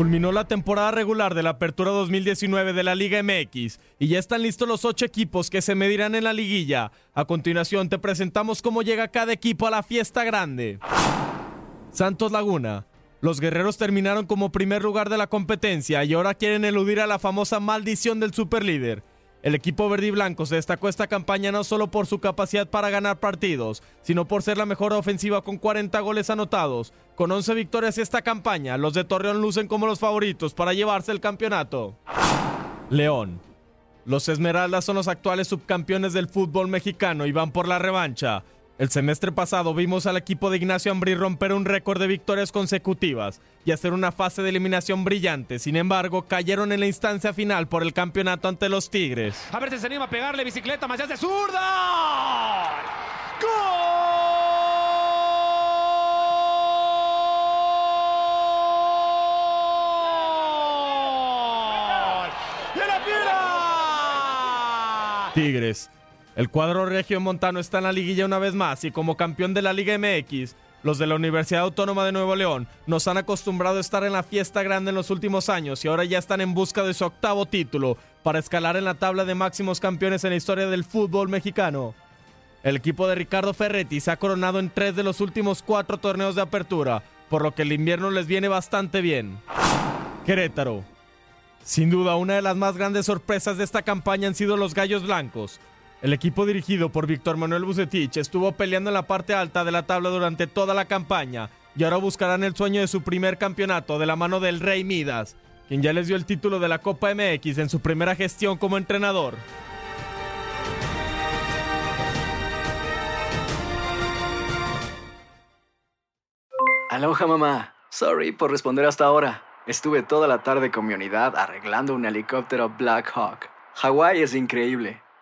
Culminó la temporada regular de la Apertura 2019 de la Liga MX y ya están listos los ocho equipos que se medirán en la liguilla. A continuación te presentamos cómo llega cada equipo a la fiesta grande. Santos Laguna. Los guerreros terminaron como primer lugar de la competencia y ahora quieren eludir a la famosa maldición del superlíder. El equipo verde y blanco se destacó esta campaña no solo por su capacidad para ganar partidos, sino por ser la mejor ofensiva con 40 goles anotados. Con 11 victorias esta campaña, los de Torreón lucen como los favoritos para llevarse el campeonato. León. Los Esmeraldas son los actuales subcampeones del fútbol mexicano y van por la revancha. El semestre pasado vimos al equipo de Ignacio Ambrí romper un récord de victorias consecutivas y hacer una fase de eliminación brillante. Sin embargo, cayeron en la instancia final por el campeonato ante los Tigres. A ver si se anima a pegarle bicicleta, más de zurda. ¡Gol! ¡De la fiera! Tigres. El cuadro regio montano está en la liguilla una vez más y como campeón de la Liga MX, los de la Universidad Autónoma de Nuevo León nos han acostumbrado a estar en la fiesta grande en los últimos años y ahora ya están en busca de su octavo título para escalar en la tabla de máximos campeones en la historia del fútbol mexicano. El equipo de Ricardo Ferretti se ha coronado en tres de los últimos cuatro torneos de apertura, por lo que el invierno les viene bastante bien. Querétaro. Sin duda, una de las más grandes sorpresas de esta campaña han sido los Gallos Blancos. El equipo dirigido por Víctor Manuel Bucetich estuvo peleando en la parte alta de la tabla durante toda la campaña y ahora buscarán el sueño de su primer campeonato de la mano del Rey Midas, quien ya les dio el título de la Copa MX en su primera gestión como entrenador. Aloha mamá. Sorry por responder hasta ahora. Estuve toda la tarde con mi unidad arreglando un helicóptero Black Hawk. Hawái es increíble.